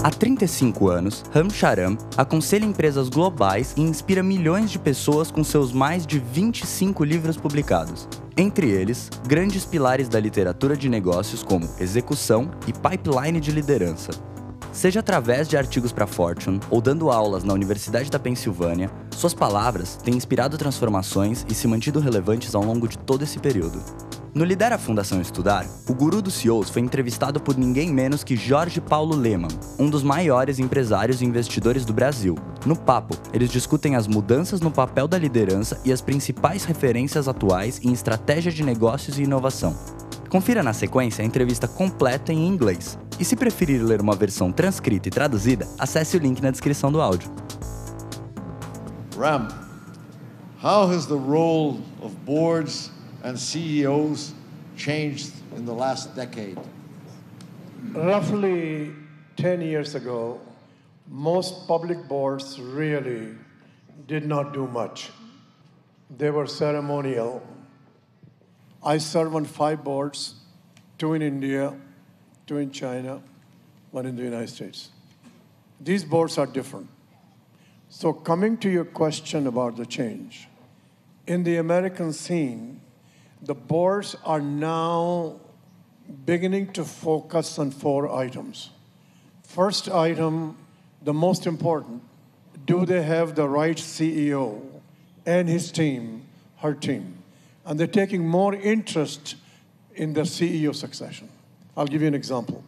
Há 35 anos, Ram Charam aconselha empresas globais e inspira milhões de pessoas com seus mais de 25 livros publicados. Entre eles, grandes pilares da literatura de negócios como execução e pipeline de liderança. Seja através de artigos para Fortune ou dando aulas na Universidade da Pensilvânia, suas palavras têm inspirado transformações e se mantido relevantes ao longo de todo esse período. No Lidera a Fundação Estudar, o guru dos CEOs foi entrevistado por ninguém menos que Jorge Paulo Leman, um dos maiores empresários e investidores do Brasil. No papo, eles discutem as mudanças no papel da liderança e as principais referências atuais em estratégia de negócios e inovação. Confira na sequência a entrevista completa em inglês. E se preferir ler uma versão transcrita e traduzida, acesse o link na descrição do áudio. Ram, how has the role of boards and CEOs changed in the last decade? Roughly 10 years ago, most public boards really did not do much. They were ceremonial. I serve on five boards two in India, two in China, one in the United States. These boards are different. So, coming to your question about the change, in the American scene, the boards are now beginning to focus on four items. First item, the most important do they have the right CEO and his team, her team? And they're taking more interest in the CEO succession. I'll give you an example.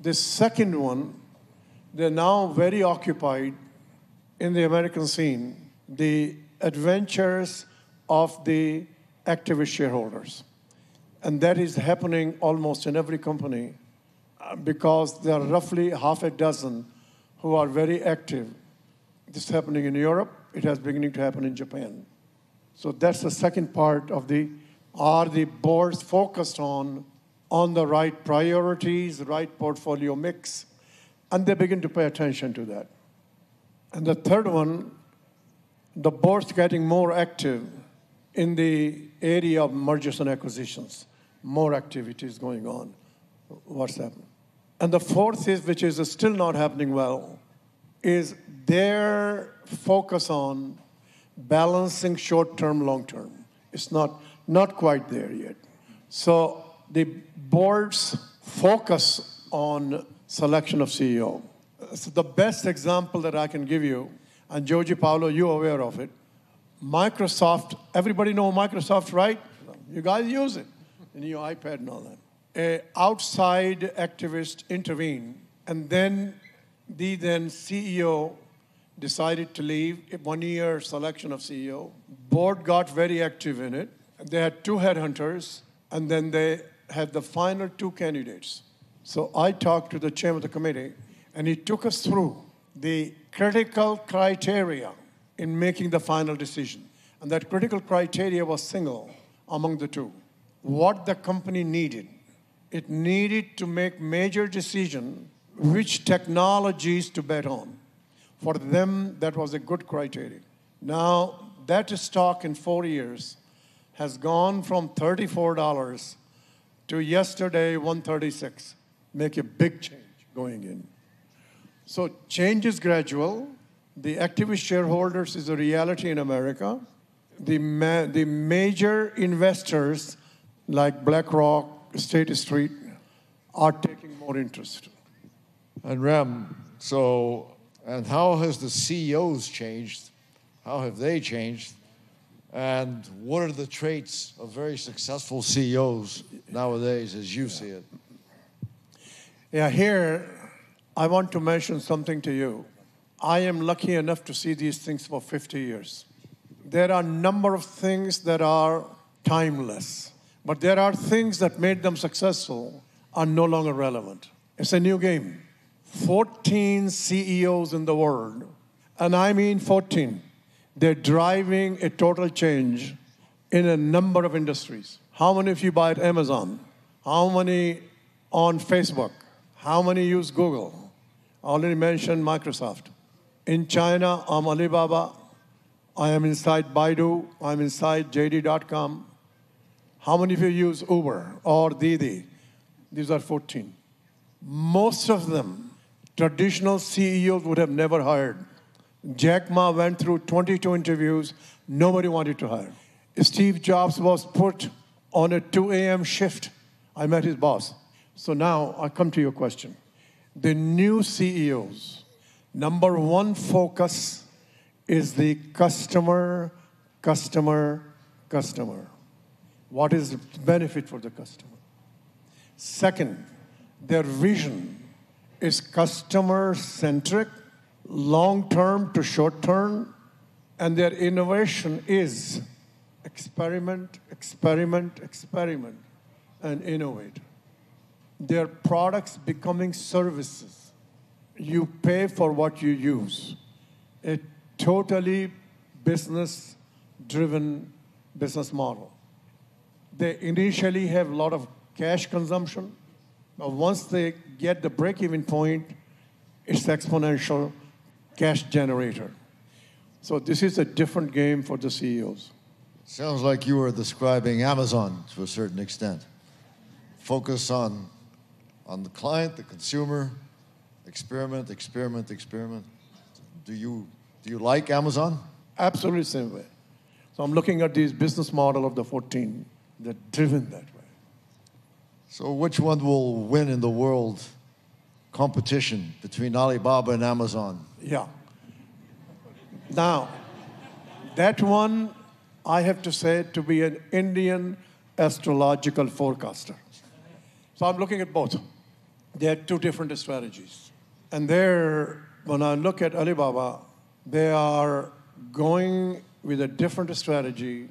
The second one, they're now very occupied in the American scene, the adventures of the activist shareholders. And that is happening almost in every company uh, because there are roughly half a dozen who are very active. This is happening in Europe, it has beginning to happen in Japan. So that's the second part of the are the boards focused on on the right priorities, right portfolio mix, and they begin to pay attention to that. And the third one, the board's getting more active in the area of mergers and acquisitions, more activities going on. What's happening? And the fourth is, which is still not happening well, is their focus on balancing short term, long term. It's not, not quite there yet. So the board's focus on selection of CEO. So the best example that I can give you, and Jorge Paulo, you're aware of it, Microsoft, everybody know Microsoft, right? You guys use it in your iPad and all that. A outside activist intervened, and then the then CEO decided to leave. One-year selection of CEO. Board got very active in it. They had two headhunters, and then they had the final two candidates. So I talked to the chairman of the committee, and he took us through the critical criteria in making the final decision. And that critical criteria was single among the two. What the company needed. It needed to make major decision which technologies to bet on. For them, that was a good criteria. Now, that stock in four years has gone from $34 to yesterday 136. Make a big change going in. So change is gradual. The activist shareholders is a reality in America. The, ma- the major investors like BlackRock, State Street are taking more interest. And Ram, so, and how has the CEOs changed? How have they changed? And what are the traits of very successful CEOs nowadays as you see it? Yeah, here I want to mention something to you. I am lucky enough to see these things for 50 years. There are a number of things that are timeless, but there are things that made them successful are no longer relevant. It's a new game. 14 CEOs in the world, and I mean 14. They're driving a total change in a number of industries. How many of you buy at Amazon? How many on Facebook? How many use Google? I already mentioned Microsoft. In China, I'm Alibaba. I am inside Baidu. I'm inside JD.com. How many of you use Uber or Didi? These are 14. Most of them traditional CEOs would have never hired. Jack Ma went through 22 interviews, nobody wanted to hire. Steve Jobs was put on a 2 a.m. shift. I met his boss. So now I come to your question. The new CEOs, number one focus is the customer, customer, customer. What is the benefit for the customer? Second, their vision is customer centric, long term to short term, and their innovation is experiment, experiment, experiment, and innovate. Their products becoming services. You pay for what you use. A totally business driven business model. They initially have a lot of cash consumption, but once they get the break even point, it's exponential cash generator. So this is a different game for the CEOs. Sounds like you were describing Amazon to a certain extent. Focus on, on the client, the consumer, experiment, experiment, experiment. Do you, do you like Amazon? Absolutely same way. So I'm looking at this business model of the 14. They're driven that way. So, which one will win in the world competition between Alibaba and Amazon? Yeah. Now, that one, I have to say, to be an Indian astrological forecaster. So I'm looking at both. They are two different strategies. And there, when I look at Alibaba, they are going with a different strategy,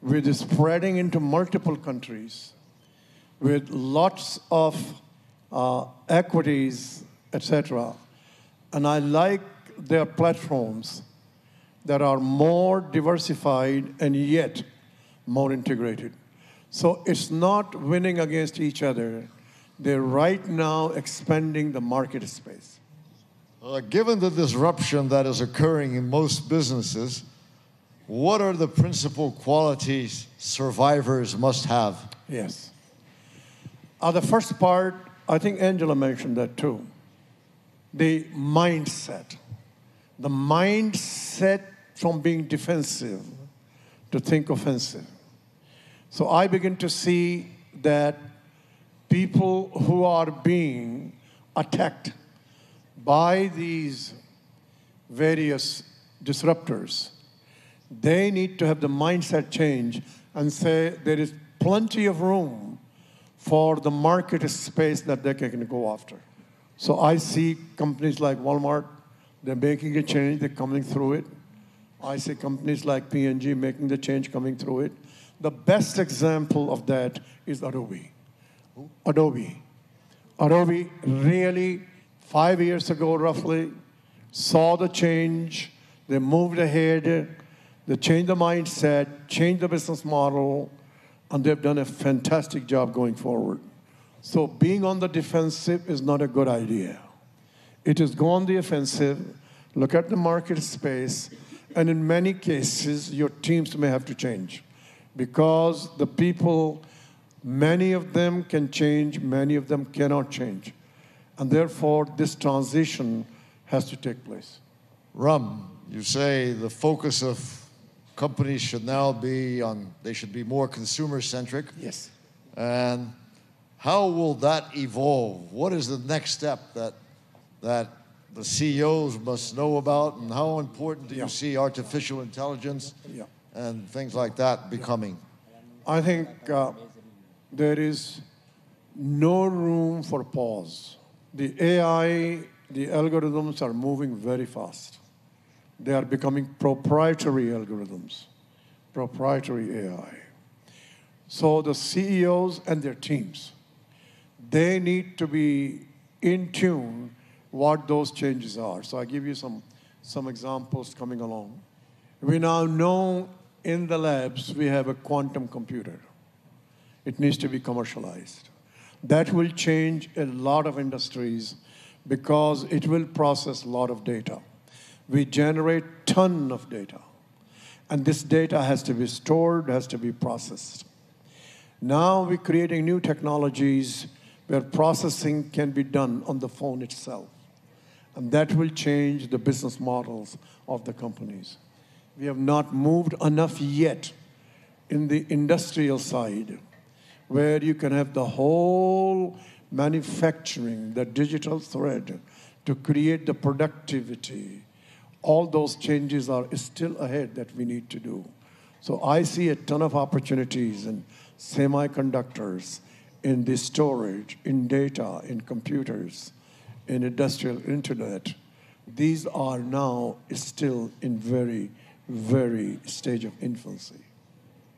with spreading into multiple countries, with lots of uh, equities, etc. And I like their platforms that are more diversified and yet more integrated. So it's not winning against each other. They're right now expanding the market space. Uh, given the disruption that is occurring in most businesses, what are the principal qualities survivors must have? Yes. Uh, the first part, I think Angela mentioned that too. The mindset. The mindset from being defensive to think offensive. So I begin to see that people who are being attacked by these various disruptors, they need to have the mindset change and say there is plenty of room for the market space that they can go after. So I see companies like Walmart, they're making a change, they're coming through it. I see companies like P&G making the change coming through it. The best example of that is Adobe. Adobe. Adobe really, five years ago roughly, saw the change. They moved ahead. They changed the mindset, changed the business model, and they've done a fantastic job going forward. So being on the defensive is not a good idea. It is go on the offensive, look at the market space, and in many cases, your teams may have to change because the people, many of them can change, many of them cannot change. And therefore, this transition has to take place. Ram, you say the focus of companies should now be on, they should be more consumer centric. Yes. And how will that evolve? What is the next step that, that the CEOs must know about, and how important do Yeah. you see artificial intelligence Yeah. and things like that becoming? I think uh, there is no room for pause. The AI, the algorithms are moving very fast. They are becoming proprietary algorithms, proprietary AI. So the CEOs and their teams, they need to be in tune what those changes are. So I give you some, some examples coming along. We now know in the labs we have a quantum computer. It needs to be commercialized. That will change a lot of industries because it will process a lot of data. We generate ton of data. And this data has to be stored, has to be processed. Now we're creating new technologies where processing can be done on the phone itself. And that will change the business models of the companies. We have not moved enough yet in the industrial side, where you can have the whole manufacturing, the digital thread to create the productivity. All those changes are still ahead that we need to do. So I see a ton of opportunities in semiconductors, in the storage, in data, in computers, in industrial internet. These are now still in very, very stage of infancy.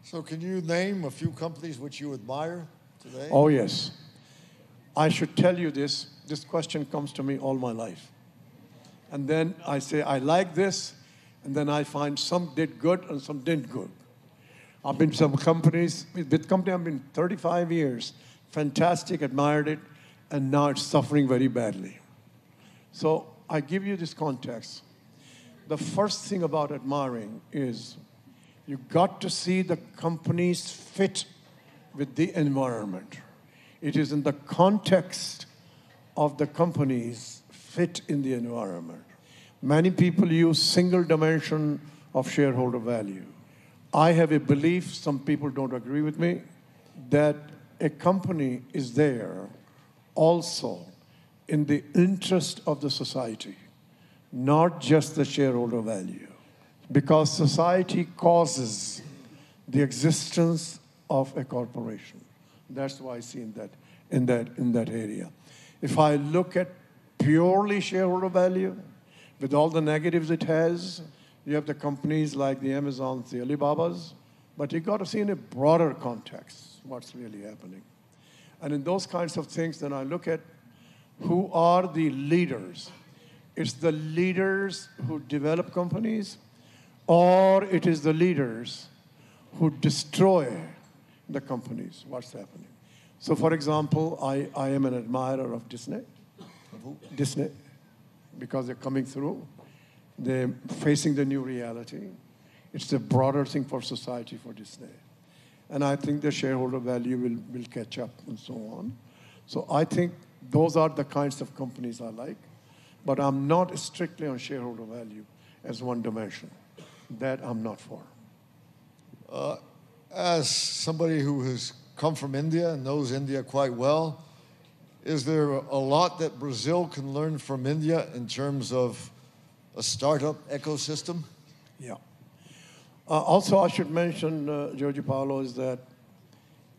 So, can you name a few companies which you admire today? Oh, yes. I should tell you this. This question comes to me all my life. And then I say, I like this, and then I find some did good and some didn't good. I've been to some companies, with company I've been 35 years, fantastic, admired it, and now it's suffering very badly. So I give you this context. The first thing about admiring is you got to see the companies fit with the environment. It is in the context of the companies fit in the environment. Many people use single dimension of shareholder value. I have a belief, some people don't agree with me, that a company is there also in the interest of the society, not just the shareholder value. Because society causes the existence of a corporation. That's why I see in that, in that, in that area. If I look at purely shareholder value, with all the negatives it has, you have the companies like the Amazons, the Alibabas, but you got to see in a broader context what's really happening. And in those kinds of things, then I look at who are the leaders. It's the leaders who develop companies, or it is the leaders who destroy the companies. What's happening? So, for example, I, I am an admirer of Disney. Disney, because they're coming through, they're facing the new reality. It's a broader thing for society for Disney. And I think the shareholder value will, will catch up and so on. So I think those are the kinds of companies I like, but I'm not strictly on shareholder value as one dimension. That I'm not for. Uh, as somebody who has come from India and knows India quite well, is there a lot that Brazil can learn from India in terms of a startup ecosystem? Yeah. Uh, also, I should mention, uh, Jorge Paulo, is that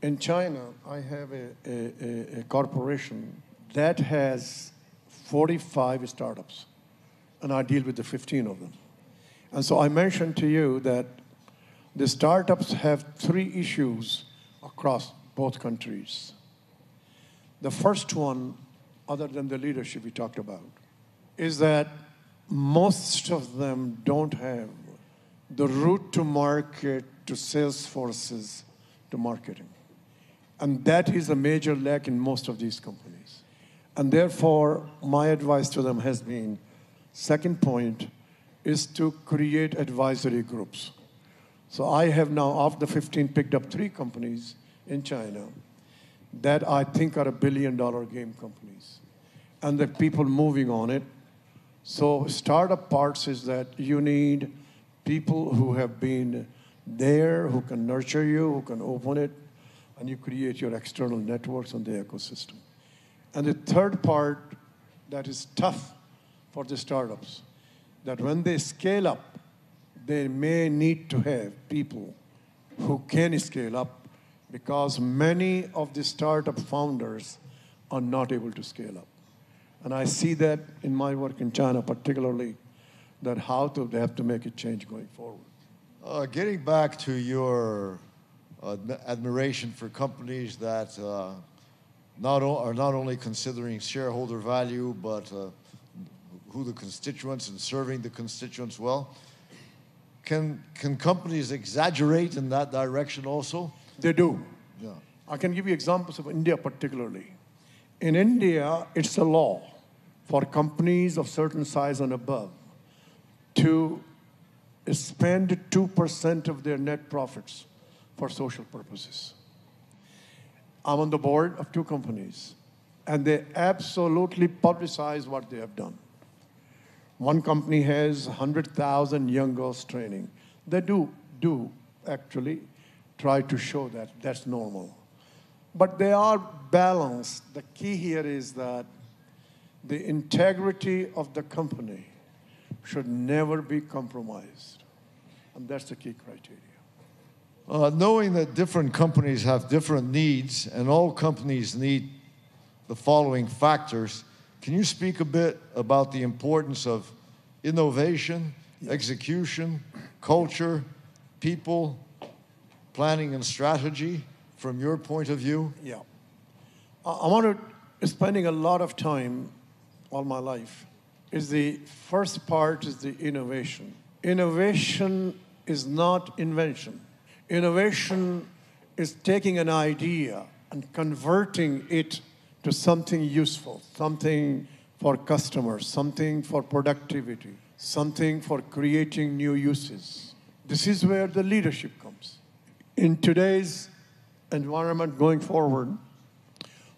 in China, I have a, a, a, corporation that has 45 startups, and I deal with the 15 of them. And so I mentioned to you that the startups have three issues across both countries. The first one, other than the leadership we talked about, is that most of them don't have the route to market to sales forces to marketing. And that is a major lack in most of these companies. And therefore, my advice to them has been second point is to create advisory groups. So I have now, after the 15, picked up three companies in China that I think are a billion dollar game companies. And the people moving on it. So startup parts is that you need people who have been there, who can nurture you, who can open it, and you create your external networks and the ecosystem. And the third part that is tough for the startups, that when they scale up, they may need to have people who can scale up because many of the startup founders are not able to scale up. And I see that in my work in China, particularly, that how to, they have to make a change going forward. Uh, getting back to your uh, admiration for companies that uh, not are not only considering shareholder value, but uh, who the constituents and serving the constituents well. Can, can companies exaggerate in that direction also? They do. Yeah. I can give you examples of India particularly. In India, it's a law for companies of certain size and above to spend 2% of their net profits for social purposes. I'm on the board of two companies, and they absolutely publicize what they have done. One company has 100,000 young girls training. They do, do actually try to show that that's normal. But they are balanced. The key here is that the integrity of the company should never be compromised. And that's the key criteria. Uh, knowing that different companies have different needs and all companies need the following factors, can you speak a bit about the importance of innovation, execution, culture, people, planning, and strategy from your point of view? Yeah. I I want to, spending a lot of time all my life, is the first part is the innovation. Innovation is not invention. Innovation is taking an idea and converting it to something useful, something for customers, something for productivity, something for creating new uses. This is where the leadership comes. In today's environment going forward,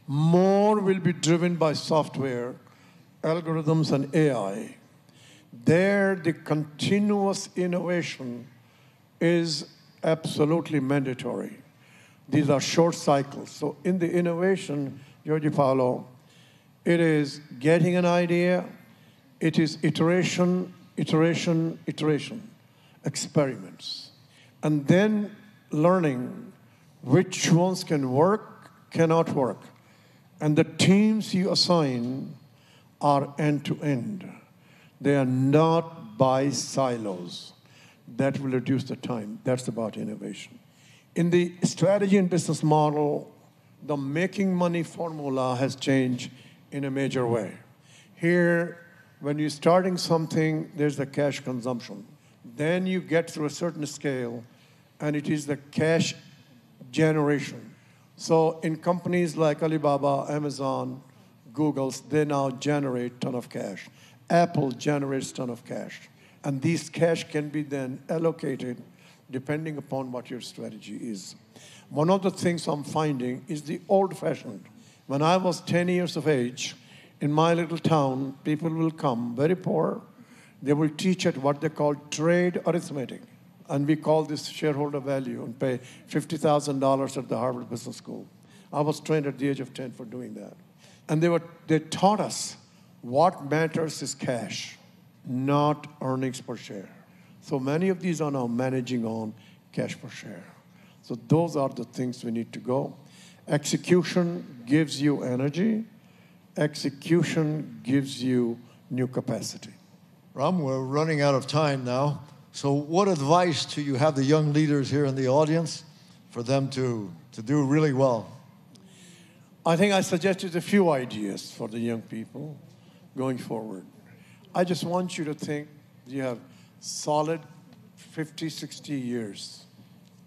more will be driven by software, algorithms, and AI. There, the continuous innovation is absolutely mandatory. These are short cycles. So, in the innovation, Jorge Paulo, it is getting an idea, it is iteration, iteration, iteration, experiments, and then learning which ones can work, cannot work. And the teams you assign are end to end. They are not by silos. That will reduce the time. That's about innovation. In the strategy and business model, the making money formula has changed in a major way. Here, when you're starting something, there's the cash consumption. Then you get to a certain scale, and it is the cash generation. So in companies like Alibaba, Amazon, Google's, they now generate ton of cash. Apple generates ton of cash. And these cash can be then allocated depending upon what your strategy is. One of the things I'm finding is the old fashioned. When I was 10 years of age, in my little town, people will come, very poor. They will teach at what they call trade arithmetic. And we call this shareholder value and pay $50,000 at the Harvard Business School. I was trained at the age of 10 for doing that. And they, were, they taught us what matters is cash, not earnings per share. So many of these are now managing on cash per share. So those are the things we need to go. Execution gives you energy. Execution gives you new capacity. Ram, we're running out of time now. So, what advice do you have the young leaders here in the audience for them to, to do really well? I think I suggested a few ideas for the young people going forward. I just want you to think you have solid 50, 60 years.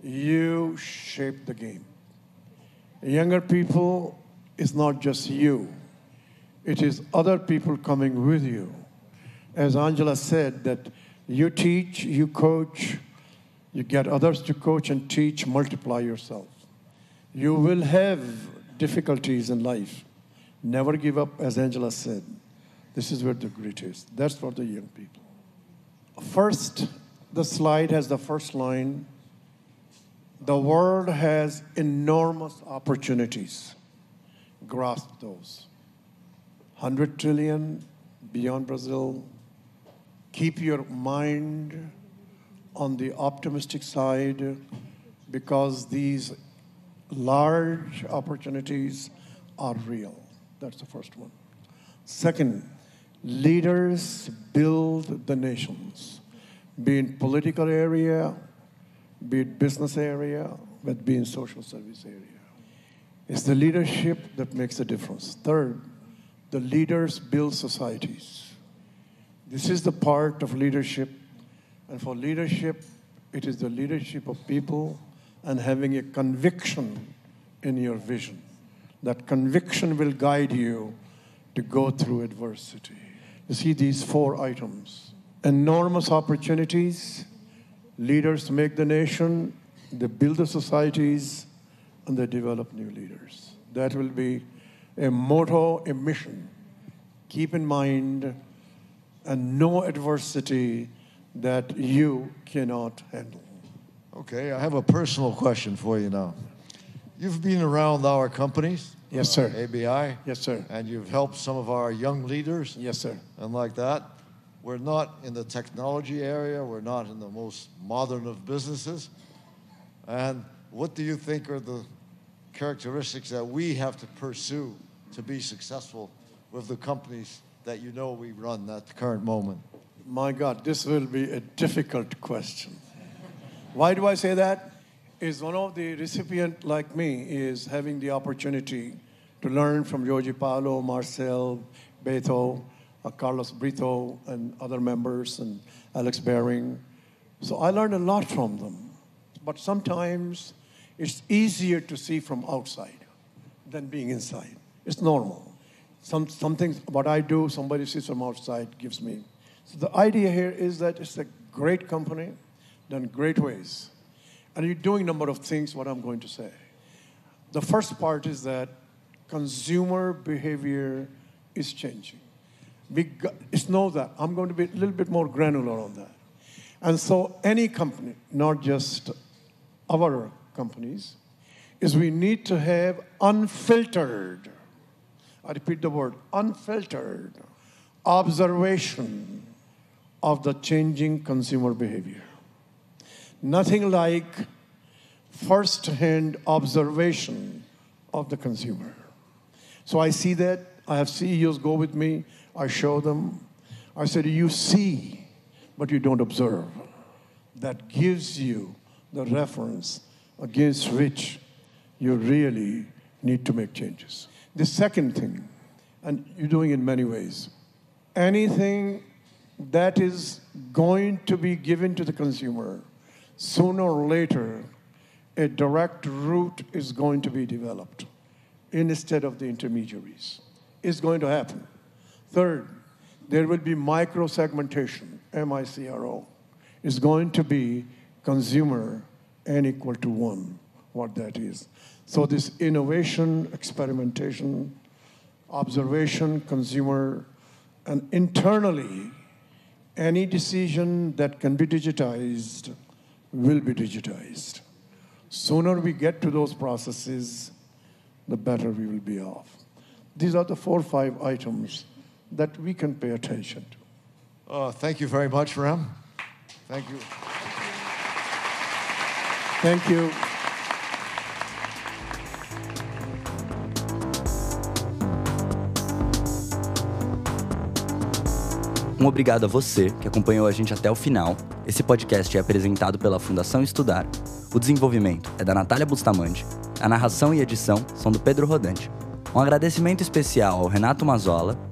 You shape the game. Younger people is not just you, it is other people coming with you. As Angela said, that you teach, you coach, you get others to coach and teach, multiply yourself. You will have difficulties in life. Never give up, as Angela said. This is where the grit is. That's for the young people. First, the slide has the first line. The world has enormous opportunities. Grasp those. 100 trillion beyond Brazil. Keep your mind on the optimistic side because these large opportunities are real. That's the first one. Second, leaders build the nations, be in political area, be it business area, but be in social service area. It's the leadership that makes a difference. Third, the leaders build societies. This is the part of leadership. And for leadership, it is the leadership of people and having a conviction in your vision. That conviction will guide you to go through adversity. You see these four items enormous opportunities, leaders make the nation, they build the societies, and they develop new leaders. That will be a motto, a mission. Keep in mind and no adversity that you cannot handle. Okay, I have a personal question for you now. You've been around our companies, Yes, sir. Uh, ABI, Yes, sir. and you've helped some of our young leaders Yes, sir. and like that. We're not in the technology area, we're not in the most modern of businesses. And what do you think are the characteristics that we have to pursue to be successful with the companies that you know we run at the current moment? My God, this will be a difficult question. Why do I say that? Is one of the recipient like me is having the opportunity to learn from Jorge Paulo, Marcel, Beto, Uh, Carlos Brito, and other members, and Alex Behring. So I learned a lot from them. But sometimes it's easier to see from outside than being inside. It's normal. Some, some things, what I do, somebody sees from outside gives me. So the idea here is that it's a great company, done great ways. And you're doing a number of things, what I'm going to say. The first part is that consumer behavior is changing. We know that. I'm going to be a little bit more granular on that. And so any company, not just our companies, is we need to have unfiltered, I repeat the word, unfiltered observation of the changing consumer behavior. Nothing like first hand observation of the consumer. So I see that. I have CEOs go with me. I show them. I said, You see, but you don't observe. That gives you the reference against which you really need to make changes. The second thing, and you're doing it in many ways, anything that is going to be given to the consumer, sooner or later, a direct route is going to be developed instead of the intermediaries. It's going to happen. Third, there will be micro segmentation, MICRO. It's going to be consumer n equal to one, what that is. So this innovation, experimentation, observation, consumer, and internally, any decision that can be digitized will be digitized. Sooner we get to those processes, the better we will be off. These are the four or five items that we can pay attention to. Uh, thank you very much, Ram. Thank you. Thank you. Um obrigado a você que acompanhou a gente até o final. Esse podcast é apresentado pela Fundação Estudar. O desenvolvimento é da Natália Bustamante. A narração e edição são do Pedro Rodante. Um agradecimento especial ao Renato Mazola.